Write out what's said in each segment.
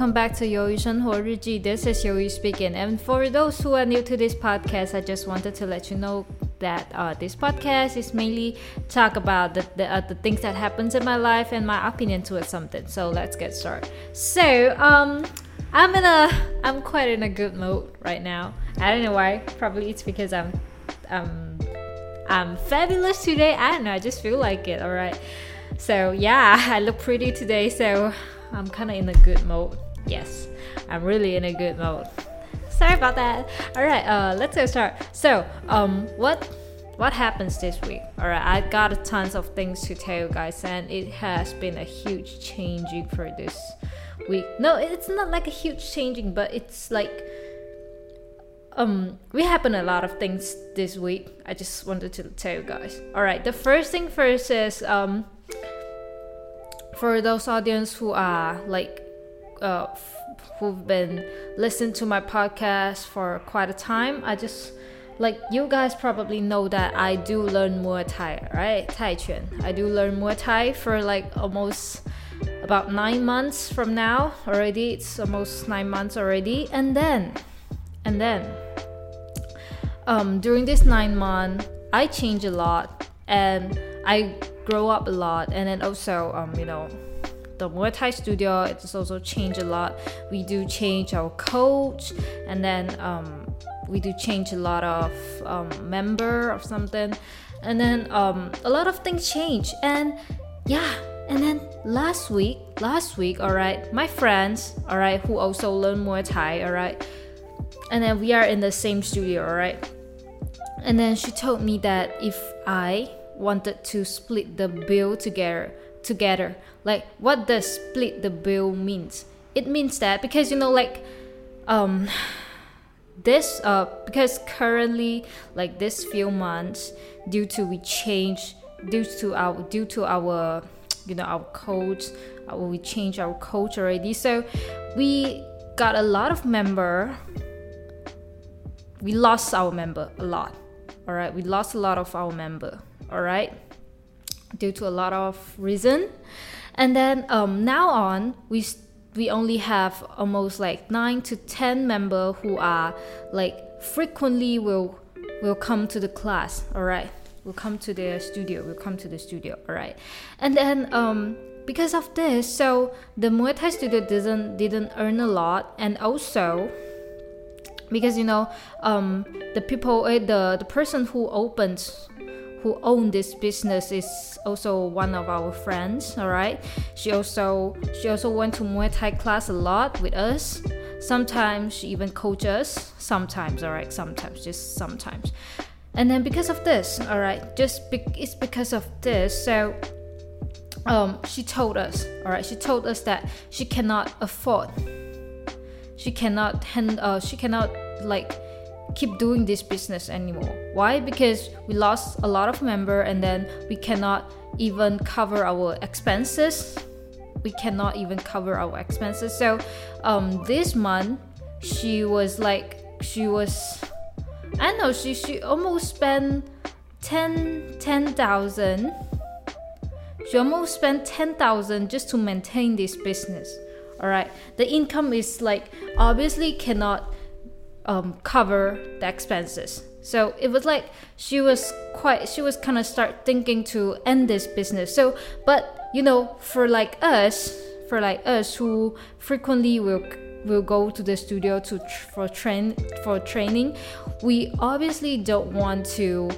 welcome back to Yoi Shenhuo Riji. This is Yoi speaking. And for those who are new to this podcast, I just wanted to let you know that uh, this podcast is mainly talk about the, the, uh, the, things that happens in my life and my opinion towards something. So let's get started. So um, I'm in a I'm quite in a good mood right now. I don't know why. Probably it's because I'm um I'm fabulous today. I don't know. I just feel like it. All right. So yeah, I look pretty today. So I'm kind of in a good mood. Yes, I'm really in a good mode. Sorry about that. All right, uh, let's get start. So, um, what what happens this week? All right, I got tons of things to tell you guys, and it has been a huge changing for this week. No, it's not like a huge changing, but it's like um we happen a lot of things this week i just wanted to tell you guys all right the first thing first is um for those audience who are like uh, who've been listening to my podcast for quite a time, I just like you guys probably know that I do learn Muay Thai, right? Tai Chuan. I do learn Muay Thai for like almost about nine months from now already. It's almost nine months already, and then, and then, um, during this nine month, I change a lot, and I grow up a lot and then also um, you know the Muay Thai studio it's also changed a lot. We do change our coach and then um, we do change a lot of um, member of something. And then um, a lot of things change. And yeah and then last week last week all right my friends all right who also learn Muay Thai all right and then we are in the same studio all right and then she told me that if I wanted to split the bill together together. Like what does split the bill means. It means that because you know like um this uh because currently like this few months due to we change due to our due to our you know our coach uh, we change our coach already. So we got a lot of member. We lost our member a lot. All right we lost a lot of our member. All right due to a lot of reason. And then um, now on we we only have almost like 9 to 10 member who are like frequently will will come to the class all right will come to the studio will come to the studio all right and then um because of this so the muay thai studio didn't didn't earn a lot. And also because you know um the people uh, the the person who opened who own this business is also one of our friends all right she also she also went to muay thai class a lot with us. Sometimes she even coaches. Us, sometimes all right sometimes just sometimes. And then because of this all right just be- it's because of this so um she told us all right she told us that she cannot afford she cannot hand uh, she cannot like keep doing this business anymore. Why? Because we lost a lot of member and then we cannot even cover our expenses. We cannot even cover our expenses. So um, this month she was like she was I know she she almost spent 10 10,000 she almost spent 10,000 just to maintain this business. All right. The income is like obviously cannot um, cover the expenses. So it was like she was quite she was kind of start thinking to end this business. So but you know for like us for like us who frequently will will go to the studio to for train for training, we obviously don't want to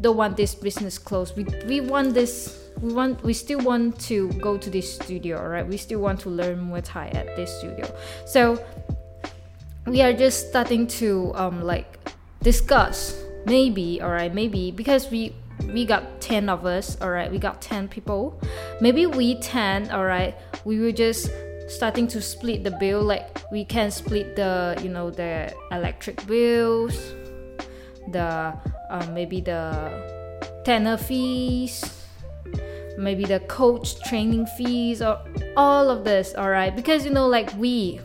don't want this business closed. We we want this we want we still want to go to this studio, right? We still want to learn Muay Thai at this studio. So we are just starting to um, like discuss. Maybe all right maybe because we we got 10 of us all right we got 10 people. Maybe we 10 all right we will just starting to split the bill like we can split the you know the electric bills the um, maybe the tenor fees maybe the coach training fees or all of this all right because you know like we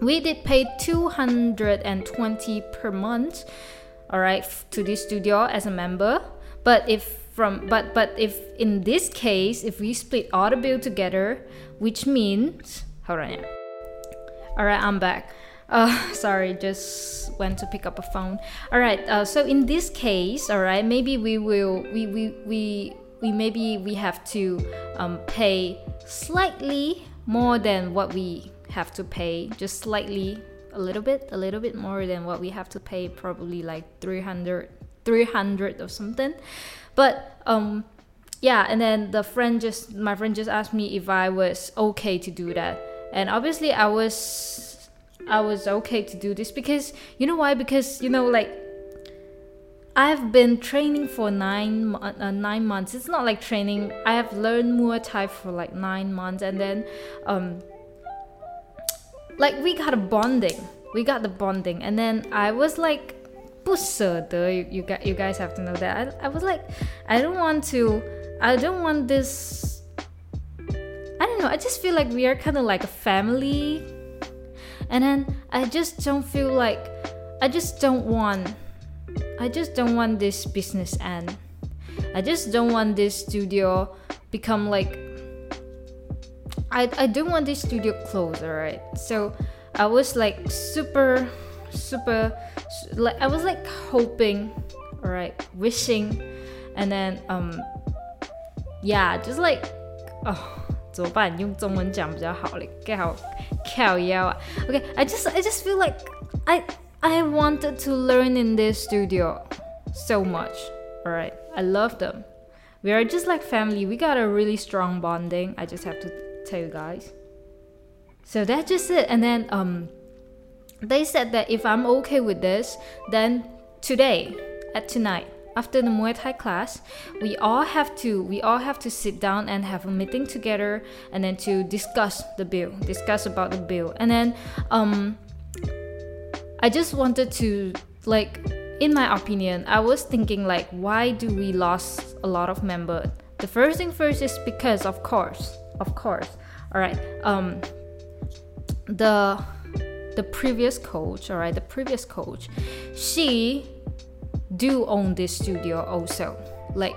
we did pay 220 per month all right to this studio as a member but if from but but if in this case if we split all the bill together which means hold on yeah. All right, I'm back. Uh, sorry, just went to pick up a phone. All right. Uh, so in this case, all right, maybe we will we we we we maybe we have to um, pay slightly more than what we have to pay, just slightly, a little bit, a little bit more than what we have to pay, probably like 300, 300 or something. But um, yeah, and then the friend just my friend just asked me if I was okay to do that and obviously i was i was okay to do this because you know why because you know like I've been training for nine uh, nine months. It's not like training. I have learned Muay Thai for like nine months, and then, um, like we got a bonding. We got the bonding, and then I was like, 不舍得. You you guys you guys have to know that. I I was like, I don't want to. I don't want this I don't know, I just feel like we are kind of like a family. And then I just don't feel like I just don't want I just don't want this business end. I just don't want this studio become like I I don't want this studio close, alright? So I was like super super like I was like hoping, alright, wishing and then um yeah, just like oh 怎么办？用中文讲比较好嘞，更好靠腰啊。Okay, I just I just feel like I I wanted to learn in this studio so much. Alright, I love them. We are just like family. We got a really strong bonding. I just have to tell you guys. So that's just it. And then um, they said that if I'm okay with this, then today at tonight after the Muay Thai class, we all have to we all have to sit down and have a meeting together and then to discuss the bill, discuss about the bill. And then um I just wanted to like in my opinion, I was thinking like why do we lost a lot of members? The first thing first is because of course, of course. All right. Um the the previous coach, all right, the previous coach, she do own this studio also like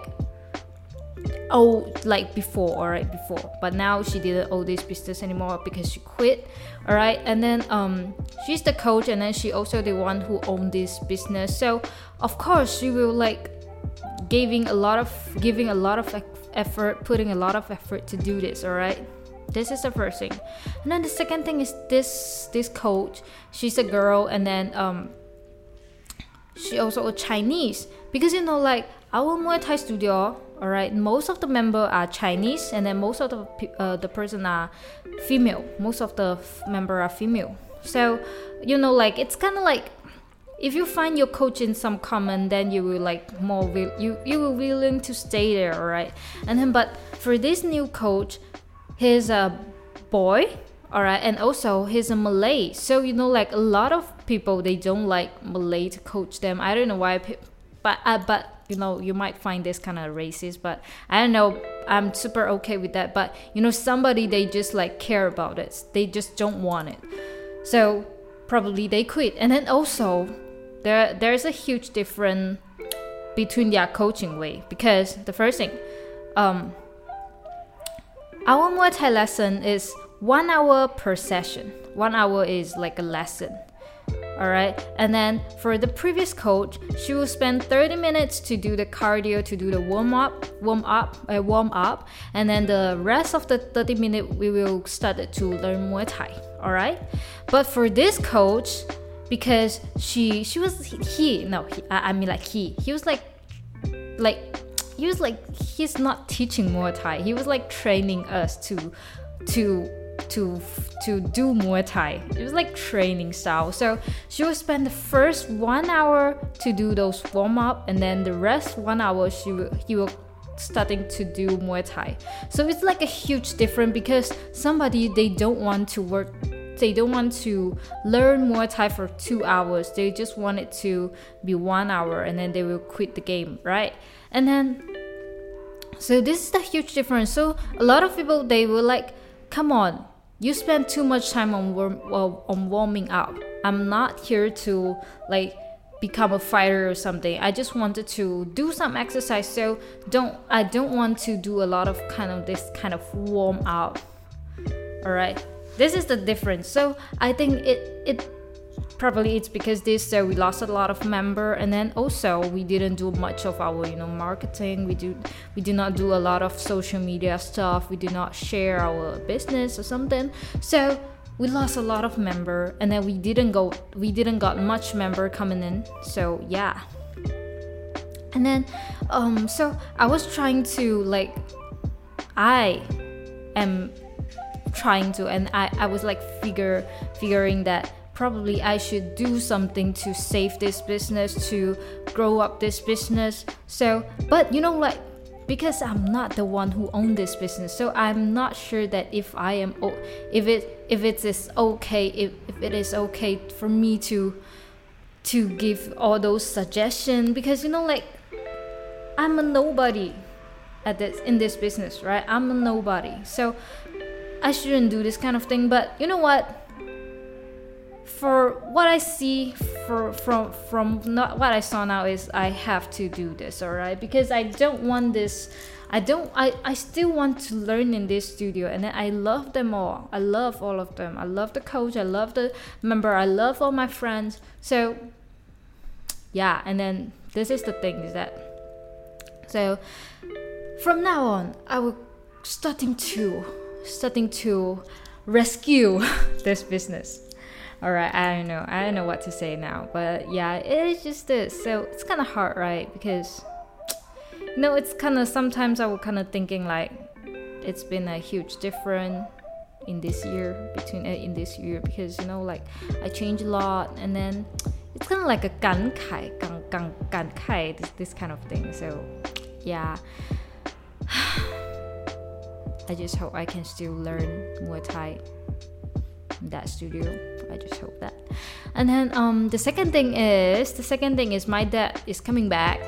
oh like before all right before but now she didn't own this business anymore because she quit all right and then um she's the coach and then she also the one who owned this business so of course she will like giving a lot of giving a lot of effort putting a lot of effort to do this all right? This is the first thing. And then the second thing is this this coach. She's a girl and then um she also a Chinese. Because you know like our Muay Thai studio all right most of the member are Chinese and then most of the uh, the person are female. Most of the member are female. So you know like it's kind of like if you find your coach in some common then you will like more will you you will willing to stay there all right and then but for this new coach he's a boy all right and also he's a malay. So you know like a lot of people they don't like malay to coach them. I don't know why but uh, but you know you might find this kind of racist but i don't know. I'm super okay with that but you know somebody they just like care about it. They just don't want it. So probably they quit. And then also there there's a huge difference between their coaching way because the first thing um our Muay Thai lesson is one hour per session. One hour is like a lesson. All right. And then for the previous coach, she will spend 30 minutes to do the cardio, to do the warm up, warm up, uh, warm up, and then the rest of the 30 minute we will start to learn Muay Thai. All right. But for this coach, because she she was he, no he, I, I mean like he he was like like he was like he's not teaching Muay Thai. He was like training us to to to to do Muay Thai. It was like training style. So she will spend the first one hour to do those warm up, and then the rest one hour she will he will starting to do Muay Thai. So it's like a huge difference because somebody they don't want to work they don't want to learn Muay Thai for two hours. They just want it to be one hour and then they will quit the game, right? And then so this is the huge difference. So a lot of people they will like, come on, you spend too much time on warm, on warming up. I'm not here to like become a fighter or something. I just wanted to do some exercise. So don't I don't want to do a lot of kind of this kind of warm up. All right. This is the difference. So i think it it probably it's because this so we lost a lot of member and then also we didn't do much of our you know marketing. We do we do not do a lot of social media stuff. We do not share our business or something. So we lost a lot of member and then we didn't go we didn't got much member coming in. So yeah. And then um so i was trying to like i am trying to and i i was like figure figuring that probably I should do something to save this business, to grow up this business. So, but you know, like, because I'm not the one who own this business, so I'm not sure that if I am, if it, if it is okay, if, if it is okay for me to, to give all those suggestions, because you know, like, I'm a nobody at this in this business, right? I'm a nobody, so I shouldn't do this kind of thing. But you know what? for what I see for from from not what I saw now is I have to do this, all right? Because I don't want this. I don't. I I still want to learn in this studio, and I love them all. I love all of them. I love the coach. I love the member. I love all my friends. So yeah, and then this is the thing is that so from now on I will starting to starting to rescue this business. All right, I don't know. I don't know what to say now, but yeah, it's just this. So it's kind of hard, right? Because you know, it's kind of sometimes I was kind of thinking like it's been a huge difference in this year between uh, in this year because you know like I changed a lot and then it's kind of like a 感慨感感感慨 kai this kind of thing. So yeah. I just hope I can still learn Muay Thai in that studio I just hope that. And then um, the second thing is the second thing is my dad is coming back.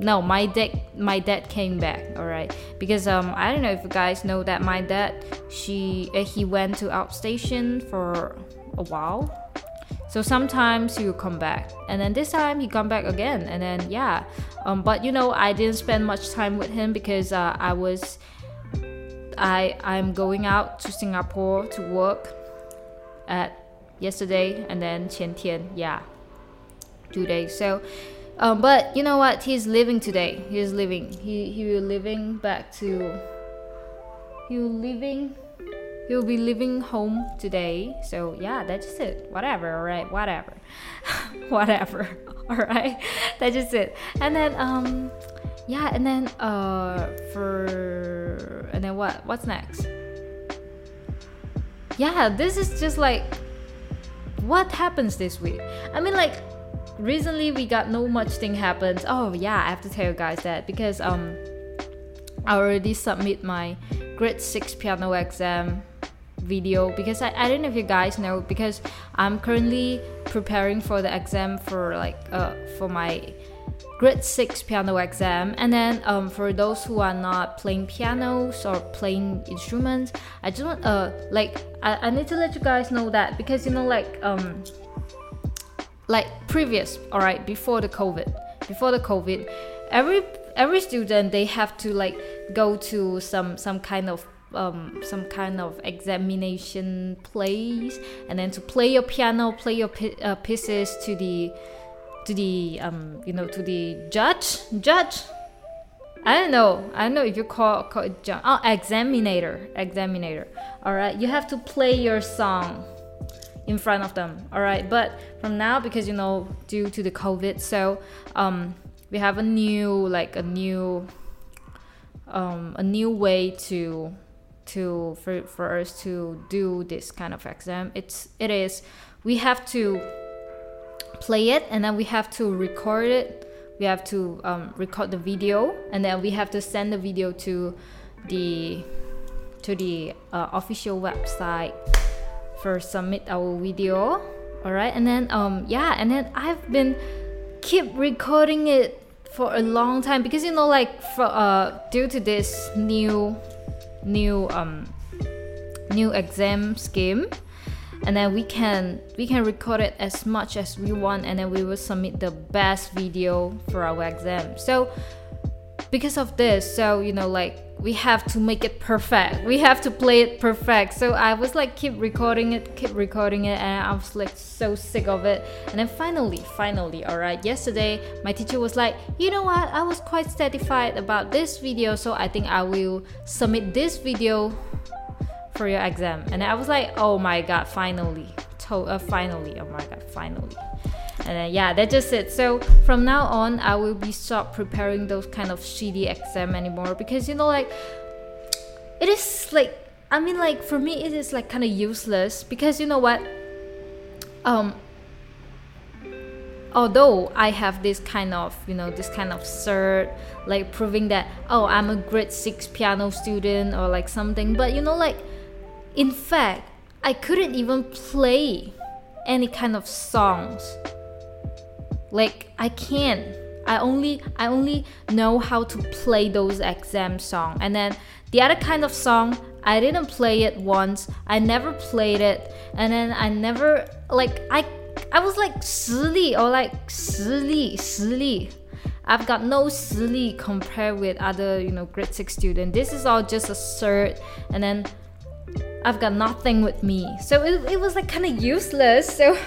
No, my dad my dad came back. All right, because um I don't know if you guys know that my dad she uh, he went to outstation for a while. So sometimes he will come back, and then this time he come back again, and then yeah. Um, but you know I didn't spend much time with him because uh, I was I I'm going out to Singapore to work at yesterday and then 前天 yeah two days. So um, but you know what? He's living today. He's living. He he will living back to he will living he'll be living home today. So yeah that's it. Whatever all right? Whatever. Whatever all right? That's just it. And then um yeah and then uh for and then what what's next yeah this is just like what happens this week? I mean, like, recently we got no much thing happens. Oh yeah, I have to tell you guys that because um, I already submit my grade six piano exam video because I, I don't know if you guys know because I'm currently preparing for the exam for like uh for my grade 6 piano exam. And then um, for those who are not playing pianos or playing instruments i just want uh like I, I need to let you guys know that because you know like um like previous all right before the covid before the covid every every student they have to like go to some some kind of um, some kind of examination place and then to play your piano play your uh, pieces to the to the um, you know to the judge judge I don't know. I don't know if you call, call it judge. Oh, examinator, examinator. All right, you have to play your song in front of them. All right, but from now because you know due to the COVID, so um, we have a new like a new um, a new way to to for, for us to do this kind of exam. It's it is we have to play it and then we have to record it. We have to um, record the video and then we have to send the video to the to the uh, official website for submit our video. All right and then um yeah and then i've been keep recording it for a long time because you know like for uh due to this new new um new exam scheme and then we can we can record it as much as we want and then we will submit the best video for our exam. So because of this so you know like we have to make it perfect. We have to play it perfect. So i was like keep recording it keep recording it and i was like so sick of it. And then finally finally all right yesterday my teacher was like you know what? I was quite satisfied about this video so i think i will submit this video for your exam. And i was like oh my god finally. To- uh, finally. Oh my god finally. And then yeah that's just it. So from now on i will be stop preparing those kind of shitty exam anymore because you know like it is like i mean like for me it is like kind of useless because you know what? Um although i have this kind of you know this kind of cert like proving that oh i'm a grade 6 piano student or like something but you know like in fact i couldn't even play any kind of songs like I can't. I only I only know how to play those exam song. And then the other kind of song, I didn't play it once. I never played it. And then I never like I I was like 实力 or like 实力实力 I've got no 实力 compared with other, you know, grade 6 student. This is all just a cert and then I've got nothing with me. So it, it was like kind of useless. So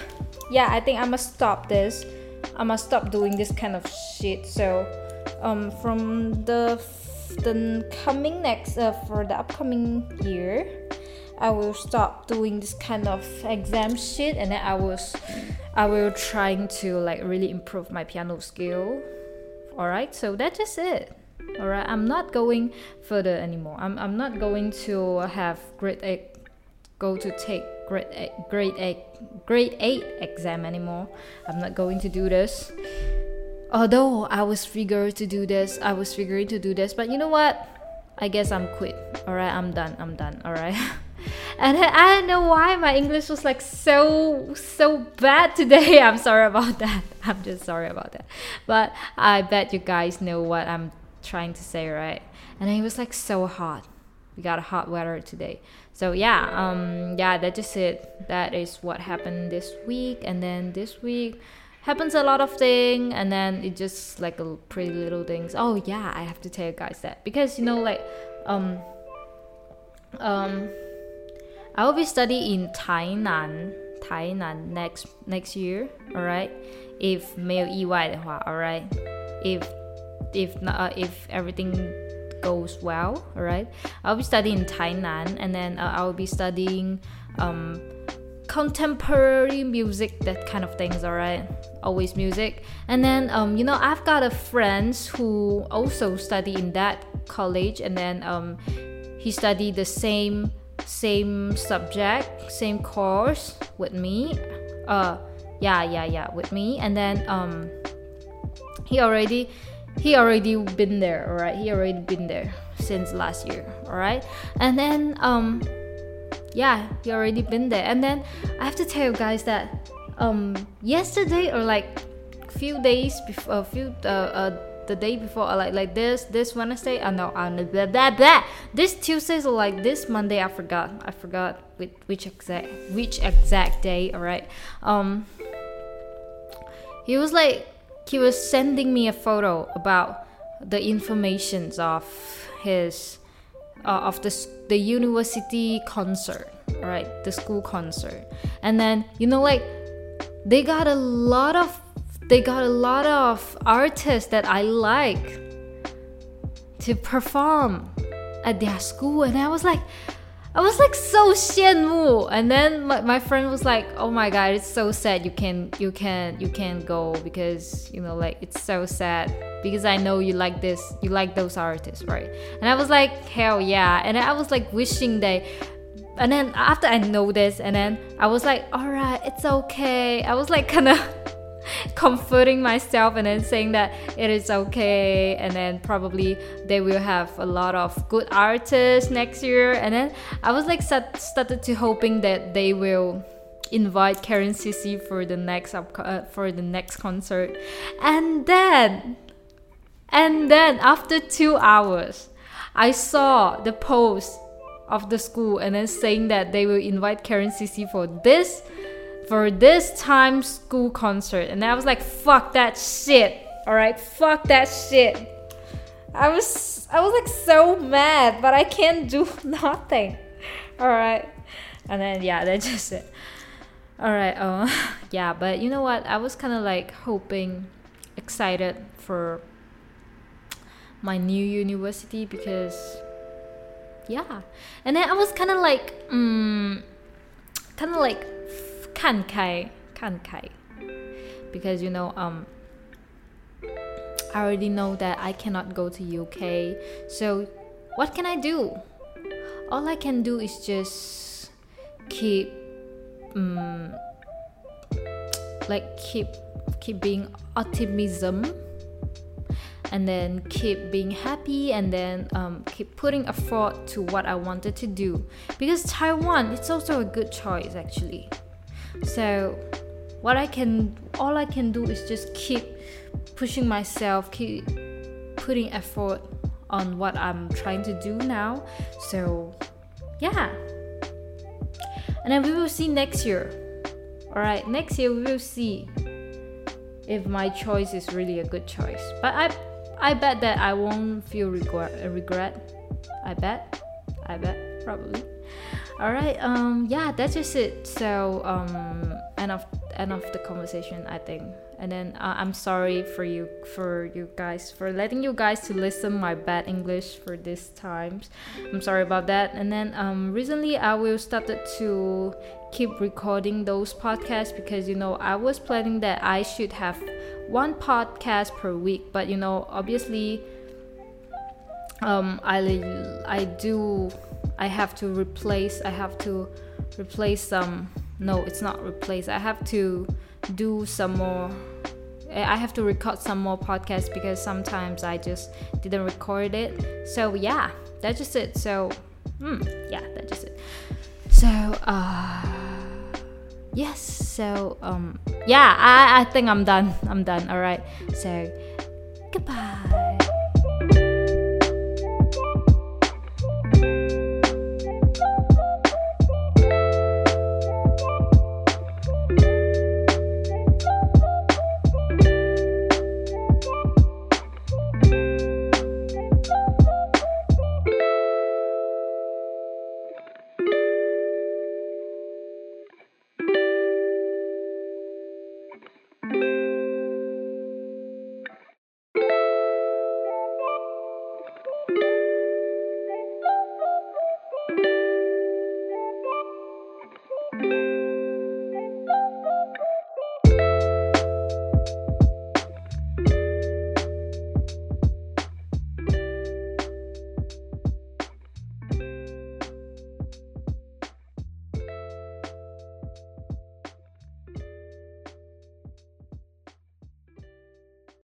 yeah, I think I must stop this. I must stop doing this kind of shit. So, um, from the the coming next uh, for the upcoming year, I will stop doing this kind of exam shit, and then I was I will trying to like really improve my piano skill. All right, so that's just it. All right, I'm not going further anymore. I'm I'm not going to have eight go to take grade eight, grade eight grade eight exam anymore. I'm not going to do this. Although I was figuring to do this, I was figuring to do this, but you know what? I guess I'm quit. All right, I'm done. I'm done. All right. and I don't know why my English was like so so bad today. I'm sorry about that. I'm just sorry about that. But I bet you guys know what I'm trying to say, right? And it was like so hot. We got a hot weather today so yeah um yeah that's just it that is what happened this week and then this week happens a lot of thing and then it just like a pretty little things oh yeah i have to tell you guys that because you know like um um i will be studying in tainan tainan next next year all right if 没有意外的话 all right if if not uh, if everything goes well, all right? I'll be studying in Tainan and then uh, I'll be studying um, contemporary music, that kind of things, all right? Always music. And then, um, you know, I've got a friends who also study in that college and then um, he studied the same same subject, same course with me. Uh, yeah, yeah, yeah, with me. And then um, he already he already been there all right he already been there since last year all right and then um yeah he already been there. And then i have to tell you guys that um yesterday or like few days before a few uh, uh the day before uh, like like this this wednesday uh, no uh, blah, blah, blah. this tuesday or like this monday i forgot i forgot which, which exact which exact day all right um he was like he was sending me a photo about the informations of his uh, of the the university concert, right? The school concert, and then you know like they got a lot of they got a lot of artists that I like to perform at their school, and I was like I was like so and then my, my friend was like oh my god it's so sad you can you can you can't go because you know like it's so sad because I know you like this you like those artists right? And I was like hell yeah. And I was like wishing they and then after I know this and then I was like alright it's okay. I was like kind of comforting myself and then saying that it is okay. And then probably they will have a lot of good artists next year. And then i was like started to hoping that they will invite Karencici for the next up uh, for the next concert. And then and then after two hours i saw the post of the school and then saying that they will invite Karencici for this for this time school concert. And I was like, fuck that shit. All right, fuck that shit. I was I was like so mad, but I can't do nothing. All right, and then yeah, that's just it. All right, Oh, yeah, but you know what? I was kind of like hoping, excited for my new university because yeah, and then I was kind of like um, kind of like kankai kankai because you know um I already know that I cannot go to UK so what can I do? All I can do is just keep um, like keep keep being optimism and then keep being happy and then um, keep putting effort to what I wanted to do. Because Taiwan it's also a good choice actually so what I can all I can do is just keep pushing myself, keep putting effort on what I'm trying to do now. So, yeah. And then we will see next year. All right, next year we will see if my choice is really a good choice. But I I bet that I won't feel regret regret. I bet. I bet probably. All right. Um yeah, that's just it. So, um end of end of the conversation, I think and then uh, i'm sorry for you for you guys for letting you guys to listen my bad english for this times i'm sorry about that and then um, recently i will started to keep recording those podcasts because you know i was planning that i should have one podcast per week but you know obviously um, I, I do i have to replace i have to replace some no it's not replace i have to do some more I have to record some more podcasts because sometimes I just didn't record it. So yeah, that's just it. So mm, yeah, that's just it. So uh yes, so um yeah, I I think I'm done. I'm done. All right. So goodbye.